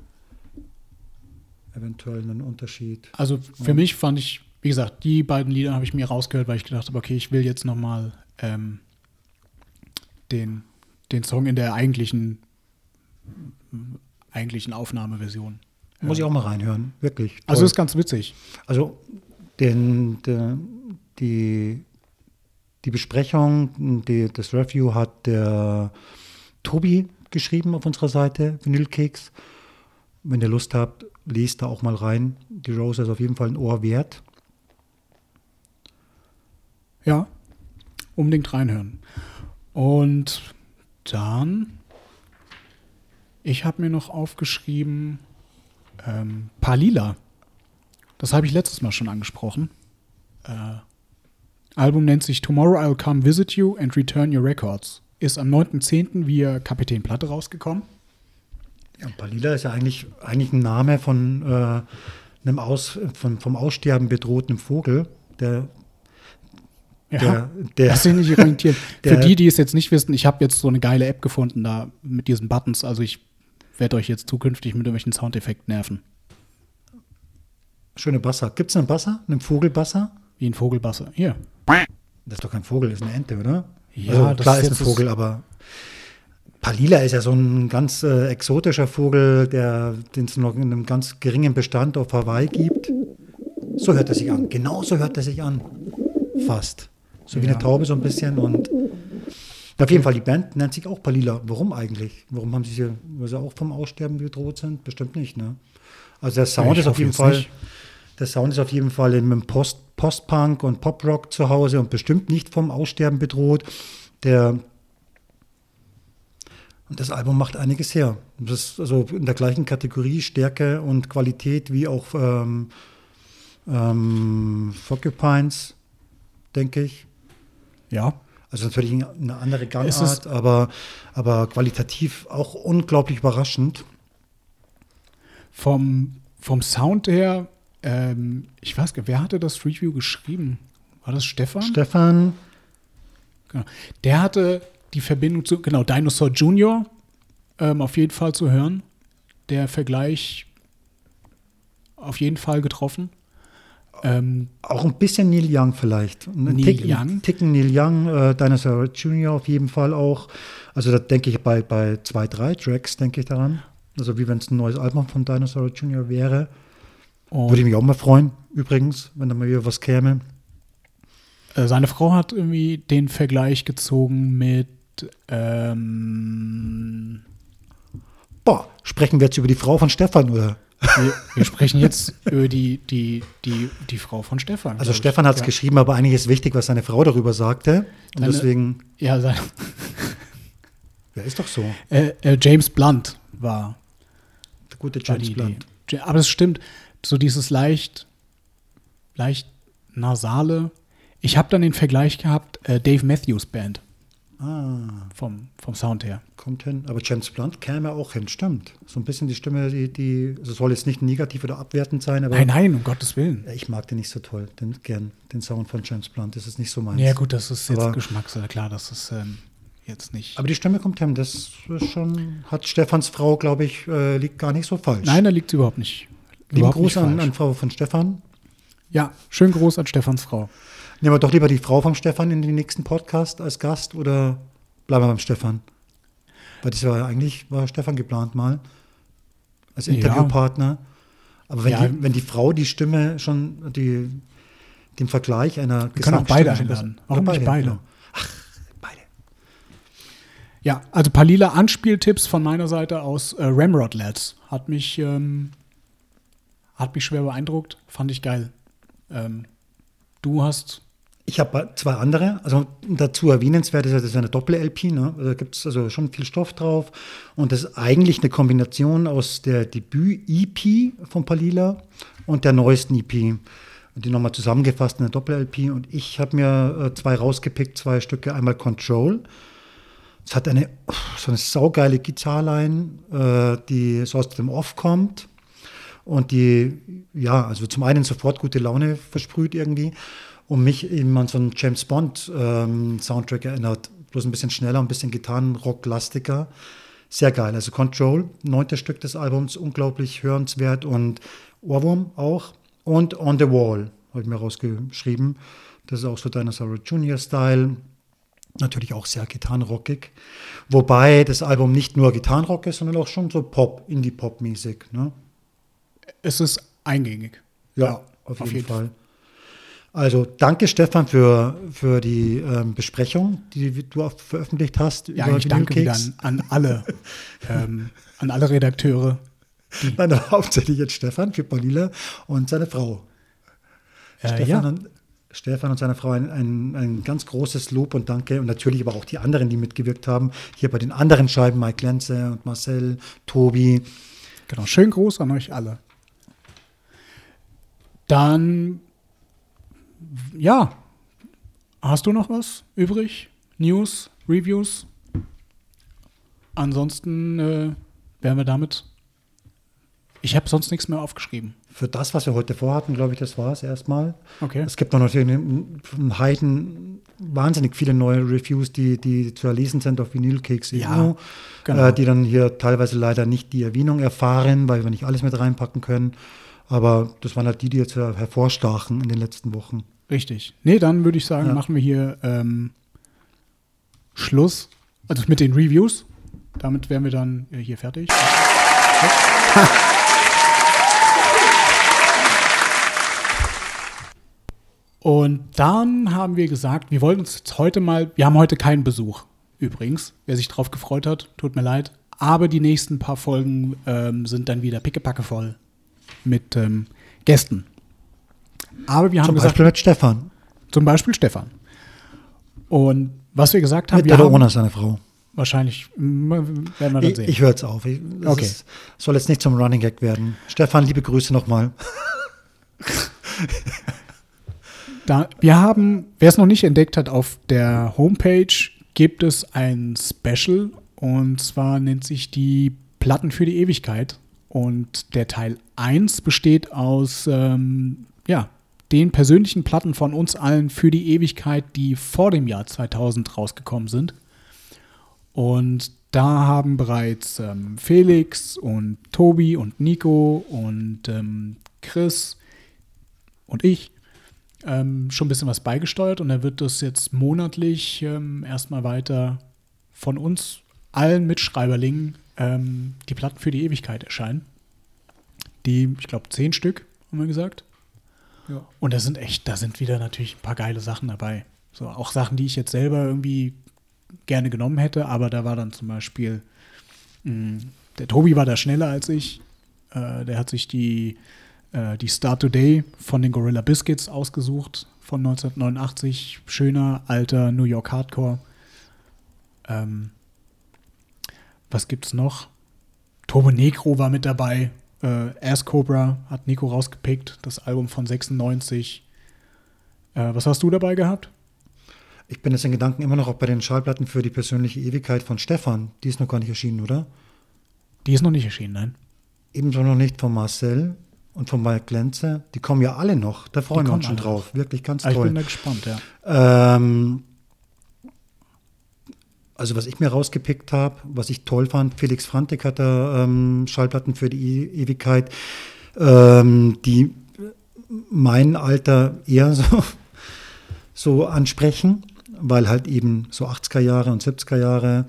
[SPEAKER 3] eventuell einen Unterschied.
[SPEAKER 1] Also für ja. mich fand ich wie gesagt, die beiden Lieder habe ich mir rausgehört, weil ich gedacht habe, okay, ich will jetzt noch mal ähm, den, den Song in der eigentlichen, eigentlichen Aufnahmeversion.
[SPEAKER 3] Hören. Muss ich auch mal reinhören, wirklich.
[SPEAKER 1] Also, Toll. Also ist ganz witzig.
[SPEAKER 3] Also den, der, die, die Besprechung, die, das Review hat der Tobi geschrieben auf unserer Seite, Vinylkeks. Wenn ihr Lust habt, lest da auch mal rein. Die Rose ist auf jeden Fall ein Ohr wert.
[SPEAKER 1] Ja, unbedingt reinhören. Und dann, ich habe mir noch aufgeschrieben, ähm, Palila. Das habe ich letztes Mal schon angesprochen. Äh, Album nennt sich Tomorrow I'll Come Visit You and Return Your Records. Ist am 9.10. via Kapitän Platte rausgekommen.
[SPEAKER 3] Ja, Palila ist ja eigentlich, eigentlich ein Name von äh, einem Aus, von, vom Aussterben bedrohten Vogel, der
[SPEAKER 1] Ja,
[SPEAKER 3] Der,
[SPEAKER 1] Lass dich nicht orientieren.
[SPEAKER 3] der-
[SPEAKER 1] Für die, die es jetzt nicht wissen, ich habe jetzt so eine geile App gefunden da mit diesen Buttons. Also ich werde euch jetzt zukünftig mit irgendwelchen Soundeffekten nerven.
[SPEAKER 3] schöne Basser. Gibt es einen Basser? Einen Vogelbasser?
[SPEAKER 1] Wie ein Vogelbasser. Hier.
[SPEAKER 3] Das ist doch kein Vogel, das ist eine Ente, oder?
[SPEAKER 1] Ja,
[SPEAKER 3] also,
[SPEAKER 1] das
[SPEAKER 3] klar
[SPEAKER 1] ist
[SPEAKER 3] ist ein Vogel,
[SPEAKER 1] das-
[SPEAKER 3] aber Palila ist ja so ein ganz äh, exotischer Vogel, der den es noch in einem ganz geringen Bestand auf Hawaii gibt. So hört er sich an. Genau so hört er sich an. Fast. So wie
[SPEAKER 1] Ja.
[SPEAKER 3] eine Taube so ein bisschen. Und auf jeden Fall, die Band nennt sich auch Palila. Warum eigentlich? Warum haben sie sie, weil sie auch vom Aussterben bedroht sind? Bestimmt nicht, ne? Also der Sound
[SPEAKER 1] Ich
[SPEAKER 3] ist auf jeden Fall.
[SPEAKER 1] nicht.
[SPEAKER 3] Der Sound ist auf jeden Fall im Post, Post-Punk und Pop-Rock zu Hause und bestimmt nicht vom Aussterben bedroht. Der und das Album macht einiges her. Das ist also in der gleichen Kategorie Stärke und Qualität wie auch ähm, ähm, Porcupines, denke ich.
[SPEAKER 1] Ja.
[SPEAKER 3] Also natürlich eine andere Gangart, aber, aber qualitativ auch unglaublich überraschend.
[SPEAKER 1] Vom, vom Sound her, ähm, ich weiß gar nicht, wer hatte das Review geschrieben? War das Stefan?
[SPEAKER 3] Stefan,
[SPEAKER 1] Genau. Der hatte die Verbindung zu, genau, Dinosaur Junior ähm, auf jeden Fall zu hören. Der Vergleich auf jeden Fall getroffen. Ähm,
[SPEAKER 3] Auch ein bisschen Neil Young vielleicht. Ein
[SPEAKER 1] Neil
[SPEAKER 3] Tick,
[SPEAKER 1] Young?
[SPEAKER 3] Ticken Neil Young, äh, Dinosaur Jr. auf jeden Fall auch. Also da denke ich bei, bei zwei, drei Tracks denke ich daran. Also wie wenn es ein neues Album von Dinosaur Jr. wäre.
[SPEAKER 1] und
[SPEAKER 3] Würde ich mich auch mal freuen, übrigens, wenn da mal wieder was käme.
[SPEAKER 1] äh, seine Frau hat irgendwie den Vergleich gezogen mit ähm,
[SPEAKER 3] Boah, sprechen wir jetzt über die Frau von Stefan, oder?
[SPEAKER 1] Wir, wir sprechen jetzt über die, die, die, die Frau von Stefan.
[SPEAKER 3] Also. Stefan hat es
[SPEAKER 1] ja.
[SPEAKER 3] geschrieben, aber eigentlich ist wichtig, was seine Frau darüber sagte. Und
[SPEAKER 1] Deine-
[SPEAKER 3] deswegen,
[SPEAKER 1] Ja, sein,
[SPEAKER 3] ja, ist doch so.
[SPEAKER 1] äh, äh, James Blunt war
[SPEAKER 3] Der gute James
[SPEAKER 1] die
[SPEAKER 3] Blunt.
[SPEAKER 1] Ja, Aber es stimmt, so dieses leicht, leicht nasale. Ich habe dann den Vergleich gehabt, äh, Dave Matthews Band
[SPEAKER 3] Ah,
[SPEAKER 1] vom, vom Sound her.
[SPEAKER 3] kommt hin. Aber James Blunt käme auch hin, stimmt. So ein bisschen die Stimme, die, die also soll jetzt nicht negativ oder abwertend sein, aber
[SPEAKER 1] Nein, nein, um Gottes Willen.
[SPEAKER 3] Ich mag den nicht so toll, den, gern, den Sound von James Blunt. Das ist nicht so meins.
[SPEAKER 1] Ja, gut, das ist jetzt Geschmackssache, klar, das ist ähm, jetzt nicht.
[SPEAKER 3] Aber die Stimme kommt hin. Das ist schon, hat Stefans Frau, glaube ich, äh, liegt gar nicht so falsch.
[SPEAKER 1] Nein, da liegt sie überhaupt nicht.
[SPEAKER 3] Lieben Gruß an, an Frau von Stefan.
[SPEAKER 1] Ja, schönen Gruß an Stefans Frau.
[SPEAKER 3] Nehmen wir doch lieber die Frau vom Stefan in den nächsten Podcast als Gast oder bleiben wir beim Stefan? Weil das war ja eigentlich, war Stefan geplant mal als
[SPEAKER 1] Ja.
[SPEAKER 3] Interviewpartner. Aber wenn,
[SPEAKER 1] Ja.
[SPEAKER 3] die, wenn die Frau die Stimme schon, die, den Vergleich einer
[SPEAKER 1] Wir können auch beide einladen. Warum
[SPEAKER 3] Ja,
[SPEAKER 1] nicht beide?
[SPEAKER 3] genau. Ach, beide.
[SPEAKER 1] Ja, also paar lila Anspieltipps von meiner Seite aus äh, Ramrod Lads. Hat mich, ähm, hat mich schwer beeindruckt. Fand ich geil. Ähm, du hast.
[SPEAKER 3] Ich habe zwei andere, also dazu erwähnenswert ist das ist eine Doppel-LP, ne? Also da gibt es also schon viel Stoff drauf und das ist eigentlich eine Kombination aus der Debüt-EP von Palila und der neuesten EP. Die nochmal zusammengefasst in eine Doppel-LP und ich habe mir äh, zwei rausgepickt, zwei Stücke, einmal Control. Es hat eine so eine saugeile Gitarrline, äh, die so aus dem Off kommt und die, ja, also zum einen sofort gute Laune versprüht irgendwie und mich eben an so einen James Bond ähm, Soundtrack erinnert. Bloß ein bisschen schneller, ein bisschen Gitarrenrock-lastiger. Sehr geil. Also Control, neuntes Stück des Albums, unglaublich hörenswert und Ohrwurm auch. Und On the Wall habe ich mir rausgeschrieben. Das ist auch so Dinosaur Junior Style. Natürlich auch sehr gitarrenrockig. Wobei das Album nicht nur Gitarrenrock ist, sondern auch schon so Pop, Indie-Pop-mäßig. Ne?
[SPEAKER 1] Es ist eingängig.
[SPEAKER 3] Ja, auf, jeden, Fall. Also danke Stefan für, für die ähm, Besprechung, die du auch veröffentlicht hast.
[SPEAKER 1] Ja, ich danke wieder an, an alle, ähm, an alle Redakteure.
[SPEAKER 3] Nein, hauptsächlich jetzt Stefan für Palila und seine Frau.
[SPEAKER 1] Äh,
[SPEAKER 3] Stefan,
[SPEAKER 1] ja,
[SPEAKER 3] und, Stefan und seine Frau ein, ein, ein ganz großes Lob und Danke und natürlich aber auch die anderen, die mitgewirkt haben. Hier bei den anderen Scheiben, Mike Lenze und Marcel, Tobi.
[SPEAKER 1] genau. Schönen Gruß an euch alle. Dann, ja, hast du noch was übrig? News, Reviews? Ansonsten äh, wären wir damit. Ich habe sonst nichts mehr aufgeschrieben.
[SPEAKER 3] für das, was wir heute vorhatten, glaube ich, das war es erstmal.
[SPEAKER 1] Okay.
[SPEAKER 3] Es gibt noch natürlich einen Heiden, wahnsinnig viele neue Reviews, die, die zu erlesen sind auf Vinylkeks.eu,
[SPEAKER 1] Ja, genau.
[SPEAKER 3] äh, die dann hier teilweise leider nicht die Erwähnung erfahren, weil wir nicht alles mit reinpacken können. Aber das waren halt die, die jetzt her- hervorstachen in den letzten Wochen.
[SPEAKER 1] Richtig. Nee, dann würde ich sagen,
[SPEAKER 3] Ja.
[SPEAKER 1] machen wir hier ähm, Schluss. Also mit den Reviews. Damit wären wir dann äh, hier fertig. Und dann haben wir gesagt, wir wollen uns jetzt heute mal, wir haben heute keinen Besuch übrigens. Wer sich drauf gefreut hat, tut mir leid. Aber die nächsten paar Folgen ähm, sind dann wieder pickepacke voll mit ähm, Gästen. Aber wir haben
[SPEAKER 3] Zum
[SPEAKER 1] gesagt,
[SPEAKER 3] Beispiel mit Stefan.
[SPEAKER 1] zum Beispiel Stefan. Und was wir gesagt haben,
[SPEAKER 3] Mit
[SPEAKER 1] wir
[SPEAKER 3] oder
[SPEAKER 1] haben
[SPEAKER 3] ohne seine Frau.
[SPEAKER 1] wahrscheinlich, mm, werden wir dann
[SPEAKER 3] Ich,
[SPEAKER 1] sehen.
[SPEAKER 3] ich höre jetzt auf. Ich,
[SPEAKER 1] Okay.
[SPEAKER 3] ist, soll jetzt nicht zum Running Gag werden. Stefan, liebe Grüße nochmal.
[SPEAKER 1] Da, wir haben, wer es noch nicht entdeckt hat, auf der Homepage gibt es ein Special und zwar nennt sich die Platten für die Ewigkeit. Und der Teil 1 besteht aus ähm, ja, den persönlichen Platten von uns allen für die Ewigkeit, die vor dem Jahr 2000 rausgekommen sind. Und da haben bereits ähm, Felix und Tobi und Nico und ähm, Chris und ich ähm, schon ein bisschen was beigesteuert und da wird das jetzt monatlich ähm, erstmal weiter von uns allen Mitschreiberlingen ähm, die Platten für die Ewigkeit erscheinen. Die, ich glaube, zehn Stück, haben wir gesagt. Und da sind echt, da sind wieder natürlich ein paar geile Sachen dabei. So, auch Sachen, die ich jetzt selber irgendwie gerne genommen hätte, aber da war dann zum Beispiel, mh, der Tobi war da schneller als ich. Äh, der hat sich die, äh, die Start Today von den Gorilla Biscuits ausgesucht von 1989. Schöner, alter New York Hardcore. Ähm, was gibt's noch? Turbo Negro war mit dabei. Äh, Ass Cobra hat Nico rausgepickt, das Album von 96. Äh, was hast du dabei gehabt?
[SPEAKER 3] Ich bin jetzt in Gedanken immer noch auch bei den Schallplatten für die persönliche Ewigkeit von Stefan. Die ist noch gar nicht erschienen, oder?
[SPEAKER 1] Die ist noch nicht erschienen, nein.
[SPEAKER 3] Ebenso noch nicht von Marcel und von Mike Glenze. Die kommen ja alle noch. Da freuen wir uns schon drauf. Wirklich ganz
[SPEAKER 1] Aber ich bin
[SPEAKER 3] toll.
[SPEAKER 1] da gespannt, ja.
[SPEAKER 3] Ähm, also was ich mir rausgepickt habe, was ich toll fand, Felix Frantik hat da ähm, Schallplatten für die E Ewigkeit, ähm, die mein Alter eher so, so ansprechen, weil halt eben so 80er Jahre und 70er Jahre,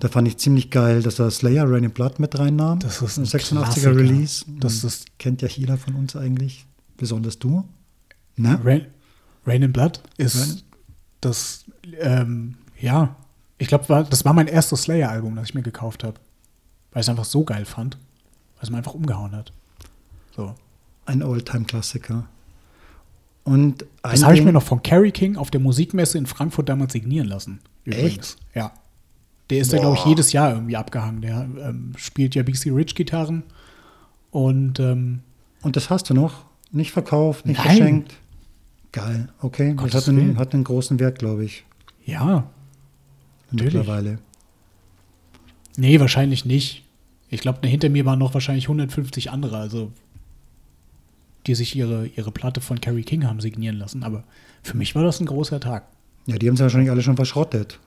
[SPEAKER 3] da fand ich ziemlich geil, dass er Slayer Rain in Blood mit reinnahm.
[SPEAKER 1] Das ist ein
[SPEAKER 3] 86er
[SPEAKER 1] Klassiker.
[SPEAKER 3] Release.
[SPEAKER 1] Das ist
[SPEAKER 3] kennt ja jeder von uns eigentlich, besonders du. Ne?
[SPEAKER 1] Rain, Rain in Blood ist
[SPEAKER 3] Rain-
[SPEAKER 1] das, ähm, ja, ich glaube, das war mein erstes Slayer-Album, das ich mir gekauft habe. Weil ich es einfach so geil fand, weil es mir einfach umgehauen hat. So.
[SPEAKER 3] Ein Oldtime-Klassiker. Und
[SPEAKER 1] Das habe ich mir noch von Carrie King auf der Musikmesse in Frankfurt damals signieren lassen. Übrigens. Ja. Der ist da, glaube ich, jedes Jahr irgendwie abgehangen. Der ähm, spielt ja BC Rich Gitarren. Und ähm,
[SPEAKER 3] Und das hast du noch? Nicht verkauft, nicht
[SPEAKER 1] Nein.
[SPEAKER 3] verschenkt? Geil, okay.
[SPEAKER 1] Gottes
[SPEAKER 3] das hat einen, hat einen großen Wert, glaube ich,
[SPEAKER 1] ja, Natürlich.
[SPEAKER 3] mittlerweile.
[SPEAKER 1] nee, wahrscheinlich nicht. Ich glaube, hinter mir waren noch wahrscheinlich 150 andere, also die sich ihre, ihre Platte von Carrie King haben signieren lassen. Aber für mich war das ein großer Tag.
[SPEAKER 3] Ja, die haben sie wahrscheinlich alle schon verschrottet.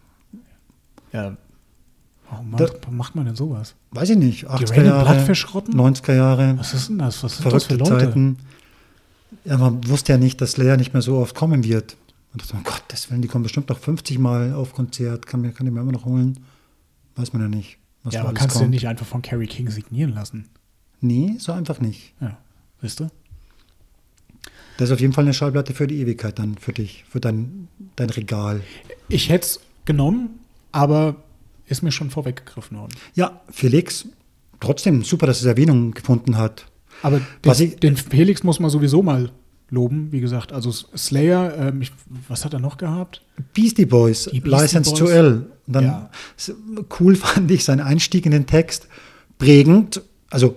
[SPEAKER 1] Ja. Warum
[SPEAKER 3] Da-
[SPEAKER 1] macht, man denn sowas?
[SPEAKER 3] Weiß ich nicht.
[SPEAKER 1] Die
[SPEAKER 3] 80er
[SPEAKER 1] Rain in Blood
[SPEAKER 3] Jahre,
[SPEAKER 1] verschrotten?
[SPEAKER 3] 90er Jahre,
[SPEAKER 1] Was ist denn das? Was sind das für
[SPEAKER 3] verrückte
[SPEAKER 1] Leute?
[SPEAKER 3] Zeiten. Ja, man wusste ja nicht, dass Slayer nicht mehr so oft kommen wird. Und dachte, oh Gott, das Willen, die kommen bestimmt noch 50 Mal auf Konzert. Kann, mir, kann ich mir immer noch holen. Weiß man ja nicht. Was
[SPEAKER 1] Ja, aber kannst du
[SPEAKER 3] kommt.
[SPEAKER 1] nicht einfach von Carrie King signieren lassen.
[SPEAKER 3] Nee, so einfach nicht.
[SPEAKER 1] Ja, wisst ihr?
[SPEAKER 3] Das ist auf jeden Fall eine Schallplatte für die Ewigkeit dann für dich, für dein, dein Regal.
[SPEAKER 1] Ich hätte es genommen, aber ist mir schon vorweggegriffen worden.
[SPEAKER 3] Ja, Felix, trotzdem super, dass es Erwähnung gefunden hat.
[SPEAKER 1] Aber den,
[SPEAKER 3] ich-
[SPEAKER 1] den Felix muss man sowieso mal loben, wie gesagt. Also Slayer, ähm, ich, was hat er noch gehabt?
[SPEAKER 3] Beastie Boys,
[SPEAKER 1] Die Beastie
[SPEAKER 3] License to
[SPEAKER 1] Boys.
[SPEAKER 3] L. Und dann
[SPEAKER 1] Ja.
[SPEAKER 3] cool fand ich seinen Einstieg in den Text, prägend, also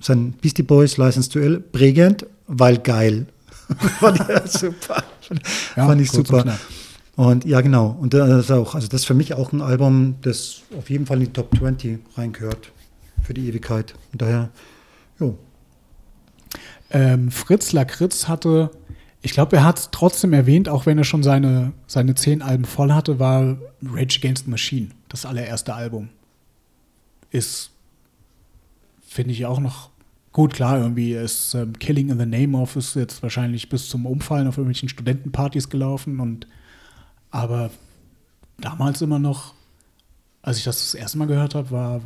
[SPEAKER 3] sein Beastie Boys, License to L, prägend, weil geil. fand ich super.
[SPEAKER 1] Ja,
[SPEAKER 3] fand ich
[SPEAKER 1] und
[SPEAKER 3] super.
[SPEAKER 1] knapp.
[SPEAKER 3] Und ja, genau. Und das ist auch, also das ist für mich auch ein Album, das auf jeden Fall in die Top 20 reingehört für die Ewigkeit. Und daher, jo.
[SPEAKER 1] Ähm, Fritz Lakritz hatte, ich glaube, er hat es trotzdem erwähnt, auch wenn er schon seine, seine zehn Alben voll hatte, war Rage Against the Machine, das allererste Album. Ist, finde ich auch noch gut, klar, irgendwie ist ähm, Killing in the Name of ist jetzt wahrscheinlich bis zum Umfallen auf irgendwelchen Studentenpartys gelaufen und aber damals immer noch, als ich das das erste Mal gehört habe, war,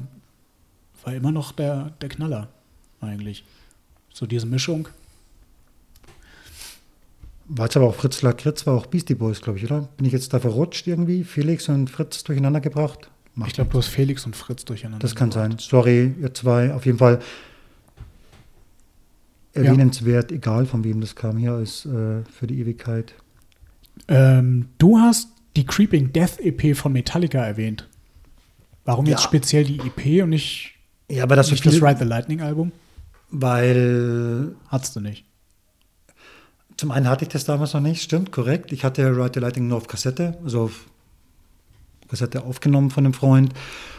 [SPEAKER 1] war immer noch der, der Knaller eigentlich. So diese Mischung.
[SPEAKER 3] War jetzt aber auch Fritz Lakritz, war auch Beastie Boys, glaube ich, oder? Bin ich jetzt da verrutscht irgendwie? Felix und Fritz durcheinander gebracht? Macht
[SPEAKER 1] ich glaube, du hast Felix und Fritz durcheinander.
[SPEAKER 3] Das kann
[SPEAKER 1] gebracht.
[SPEAKER 3] sein. Sorry, ihr zwei. Auf jeden Fall erwähnenswert, egal von wem das kam hier, ist äh, für die Ewigkeit.
[SPEAKER 1] Ähm, du hast die Creeping Death EP von Metallica erwähnt. Warum jetzt
[SPEAKER 3] Ja.
[SPEAKER 1] speziell die EP und nicht,
[SPEAKER 3] Ja, aber das
[SPEAKER 1] nicht das
[SPEAKER 3] viel,
[SPEAKER 1] Ride the Lightning Album?
[SPEAKER 3] Weil
[SPEAKER 1] Hattest du nicht.
[SPEAKER 3] zum einen hatte ich das damals noch nicht, stimmt, korrekt. Ich hatte Ride the Lightning nur auf Kassette, also auf Kassette aufgenommen von einem Freund.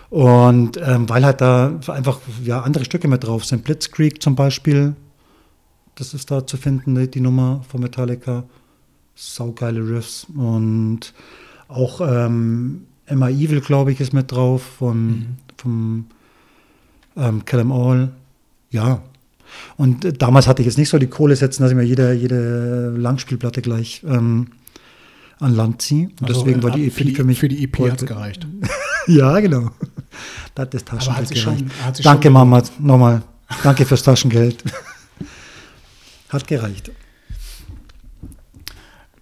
[SPEAKER 3] Und ähm, weil halt da einfach ja, andere Stücke mit drauf sind. Blitzkrieg zum Beispiel, das ist da zu finden, die, Nummer von Metallica. Saugeile Riffs. Und auch ähm, Emma Evil, glaube ich, ist mit drauf von, vom ähm, Kill 'Em All. Ja. Und äh, damals hatte ich jetzt nicht so die Kohle setzen, dass ich mir jede, jede Langspielplatte gleich ähm, an Land ziehe. Und
[SPEAKER 1] Also,
[SPEAKER 3] deswegen war
[SPEAKER 1] äh,
[SPEAKER 3] die EP
[SPEAKER 1] für die,
[SPEAKER 3] für mich.
[SPEAKER 1] Für die EP hat es gereicht.
[SPEAKER 3] ja, genau. Da hat das
[SPEAKER 1] hat
[SPEAKER 3] Taschengeld
[SPEAKER 1] sie
[SPEAKER 3] gereicht.
[SPEAKER 1] schon, hat
[SPEAKER 3] Danke, Mama. Nochmal. Danke fürs Taschengeld. Hat gereicht.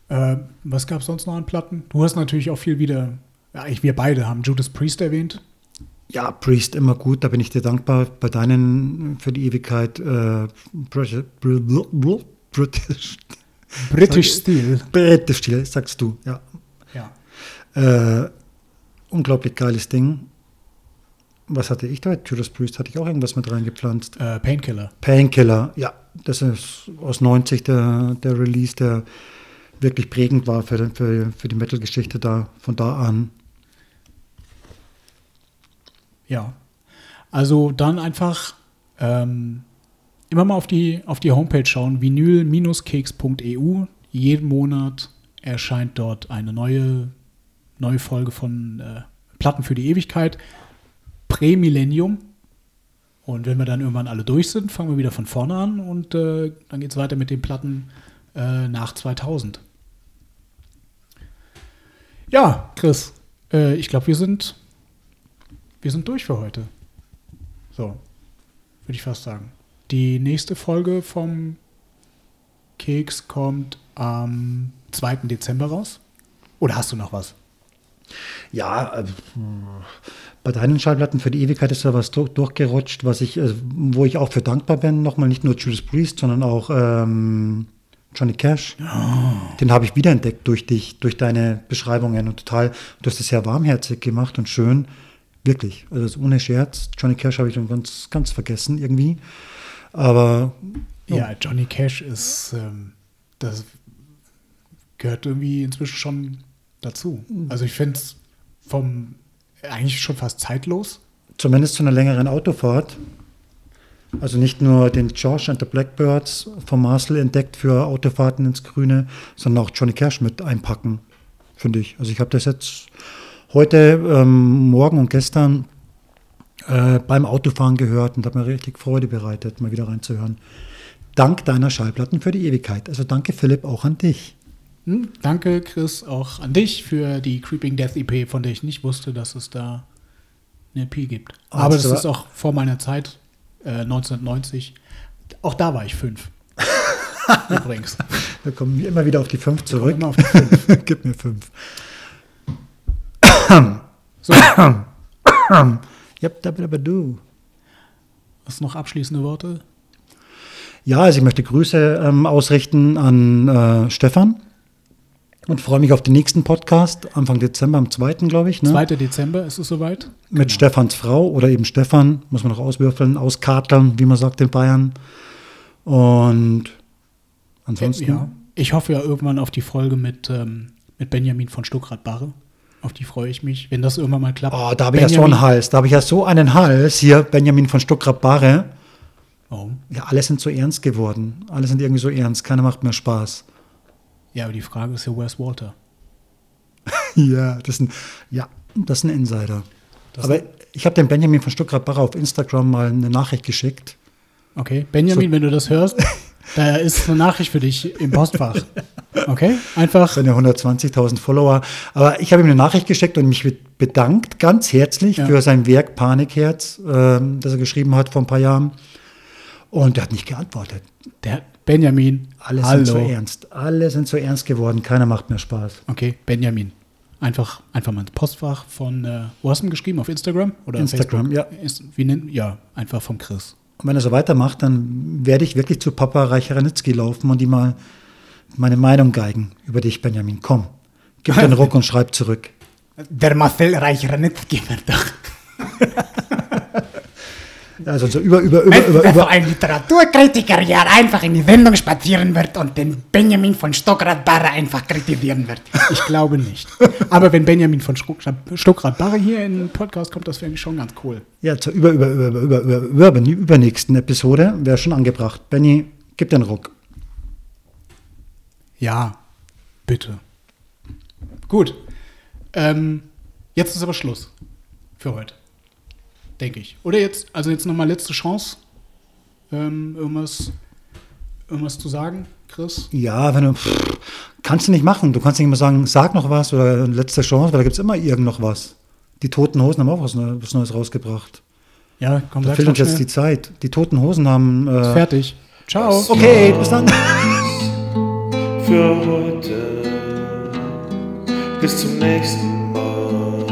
[SPEAKER 1] Äh, was gab es sonst noch an Platten? Du hast natürlich auch viel wieder, ja, ich, wir beide haben Judas Priest erwähnt.
[SPEAKER 3] Ja, Priest immer gut, da bin ich dir dankbar. Bei deinen für die Ewigkeit äh, British, British,
[SPEAKER 1] British Steel.
[SPEAKER 3] British Stil, sagst du. Ja.
[SPEAKER 1] Ja.
[SPEAKER 3] Äh, unglaublich geiles Ding. Was hatte ich da? Judas Priest hatte ich auch irgendwas mit reingepflanzt.
[SPEAKER 1] Äh, Painkiller.
[SPEAKER 3] Painkiller, ja, das ist aus 90 der, der Release, der wirklich prägend war für, für, für die Metal-Geschichte da, von da an.
[SPEAKER 1] Ja. Also dann einfach ähm, immer mal auf die, auf die Homepage schauen, vinyl-keks.eu. Jeden Monat erscheint dort eine neue, neue Folge von äh, Platten für die Ewigkeit. Prämillennium. Und wenn wir dann irgendwann alle durch sind, fangen wir wieder von vorne an und äh, dann geht es weiter mit den Platten äh, nach 2000. Ja, Chris, äh, ich glaube, wir sind wir sind durch für heute. So, würde ich fast sagen. Die nächste Folge vom Keks kommt am 2. Dezember raus. Oder hast du noch was?
[SPEAKER 3] Ja, äh, bei deinen Schallplatten für die Ewigkeit ist da was durch, durchgerutscht, was ich, äh, wo ich auch für dankbar bin. Nochmal nicht nur Judas Priest, sondern auch ähm, Johnny Cash. Den habe ich wiederentdeckt durch dich, durch deine Beschreibungen und total, du hast es sehr warmherzig gemacht und schön. Wirklich, also das ohne Scherz. Johnny Cash habe ich schon ganz, ganz vergessen irgendwie. Aber
[SPEAKER 1] Ja, Johnny Cash ist, ähm, das gehört irgendwie inzwischen schon dazu. Also ich finde es vom, eigentlich schon fast zeitlos.
[SPEAKER 3] zumindest zu einer längeren Autofahrt. Also nicht nur den Josh and the Blackbirds von Marcel entdeckt für Autofahrten ins Grüne, sondern auch Johnny Cash mit einpacken, finde ich. Also ich habe das jetzt heute, ähm, morgen und gestern äh, beim Autofahren gehört und habe mir richtig Freude bereitet, mal wieder reinzuhören. Dank deiner Schallplatten für die Ewigkeit. Also danke Philipp auch an dich.
[SPEAKER 1] Hm, danke, Chris, auch an dich für die Creeping Death EP, von der ich nicht wusste, dass es da eine EP gibt.
[SPEAKER 3] Ah,
[SPEAKER 1] Aber
[SPEAKER 3] das
[SPEAKER 1] ist auch vor meiner Zeit, äh, 1990. Auch da war ich fünf. Übrigens.
[SPEAKER 3] Wir kommen immer wieder auf die fünf zurück.
[SPEAKER 1] Die fünf.
[SPEAKER 3] Gib mir fünf.
[SPEAKER 1] So,
[SPEAKER 3] Yep, da, du.
[SPEAKER 1] hast du noch abschließende Worte?
[SPEAKER 3] Ja, also ich möchte Grüße ähm, ausrichten an äh, Stefan und freue mich auf den nächsten Podcast, Anfang Dezember, am 2. glaube ich, ne?
[SPEAKER 1] 2. Dezember ist es soweit.
[SPEAKER 3] mit Stefans Frau oder eben Stefan, muss man noch auswürfeln, auskarteln, wie man sagt in Bayern. Und ansonsten,
[SPEAKER 1] Ja. Ich hoffe ja irgendwann auf die Folge mit, ähm, mit Benjamin von Stuckrad-Barre. Auf die freue ich mich, wenn das irgendwann mal klappt.
[SPEAKER 3] oh, da habe ich ja so einen Hals, da habe ich ja so einen Hals, hier Benjamin von Stuckrad-Barre.
[SPEAKER 1] Warum?
[SPEAKER 3] Ja, alle sind so ernst geworden. Alle sind irgendwie so ernst. Keiner macht mehr Spaß.
[SPEAKER 1] Ja, aber die Frage ist ja, where's Walter?
[SPEAKER 3] Ja, das ist ein, ja, das ist ein Insider.
[SPEAKER 1] Das
[SPEAKER 3] Aber ich habe dem Benjamin von Stuttgart-Barre auf Instagram mal eine Nachricht geschickt.
[SPEAKER 1] Okay, Benjamin, wenn du das hörst, da ist eine Nachricht für dich im Postfach. Okay, einfach.
[SPEAKER 3] Seine 120.000 Follower. Aber ich habe ihm eine Nachricht geschickt und mich bedankt ganz herzlich
[SPEAKER 1] Ja.
[SPEAKER 3] für sein Werk Panikherz, ähm, das er geschrieben hat vor ein paar Jahren. Und er hat nicht geantwortet.
[SPEAKER 1] Der Benjamin.
[SPEAKER 3] Alle
[SPEAKER 1] Hallo.
[SPEAKER 3] sind so ernst. Alle sind so ernst geworden. Keiner macht mehr Spaß.
[SPEAKER 1] Okay, Benjamin. Einfach, einfach mal ins Postfach von, äh, wo hast du ihn geschrieben? Auf Instagram? Oder
[SPEAKER 3] Instagram,
[SPEAKER 1] Facebook? Ist, wie nennt, ja, einfach vom Chris.
[SPEAKER 3] Und wenn er so weitermacht, dann werde ich wirklich zu Papa Reich-Ranitzky laufen und ihm mal meine Meinung geigen über dich, Benjamin. Komm, gib den Ruck und schreib zurück.
[SPEAKER 1] Der Marcel Reich-Ranitzky wird doch.
[SPEAKER 3] Also so über, über, über,
[SPEAKER 4] Wenn
[SPEAKER 3] über,
[SPEAKER 4] der
[SPEAKER 3] über.
[SPEAKER 4] ein Literaturkritiker ja einfach in die Sendung spazieren wird und den Benjamin von Stockrad-Barre einfach kritisieren wird.
[SPEAKER 1] Ich glaube nicht. Aber wenn Benjamin von Stuckrad-Barre hier in den Podcast kommt, das wäre schon ganz cool.
[SPEAKER 3] Ja, zur über, über, über, über, über, über, über, übernächsten Episode wäre schon angebracht. Benny, gib den Ruck.
[SPEAKER 1] Ja, bitte. Gut. Ähm, jetzt ist aber Schluss für heute. Denke ich. Oder jetzt, also jetzt nochmal letzte Chance. Ähm, irgendwas, irgendwas zu sagen, Chris?
[SPEAKER 3] Ja, wenn du. Pff, kannst du nicht machen. Du kannst nicht immer sagen, sag noch was oder letzte Chance, weil da gibt es immer irgend noch was. Die Toten Hosen haben auch was, was Neues rausgebracht.
[SPEAKER 1] Ja, komm,
[SPEAKER 3] Da fehlt uns jetzt
[SPEAKER 1] schnell.
[SPEAKER 3] die Zeit. Die Toten Hosen haben. Äh,
[SPEAKER 1] Fertig. Ciao.
[SPEAKER 3] okay, bis dann.
[SPEAKER 2] für heute. Bis zum nächsten Mal,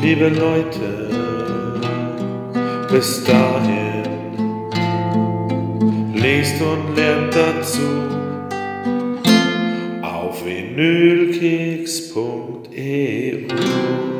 [SPEAKER 2] liebe Leute. Bis dahin, lest und lernt dazu auf vinylkeks.eu.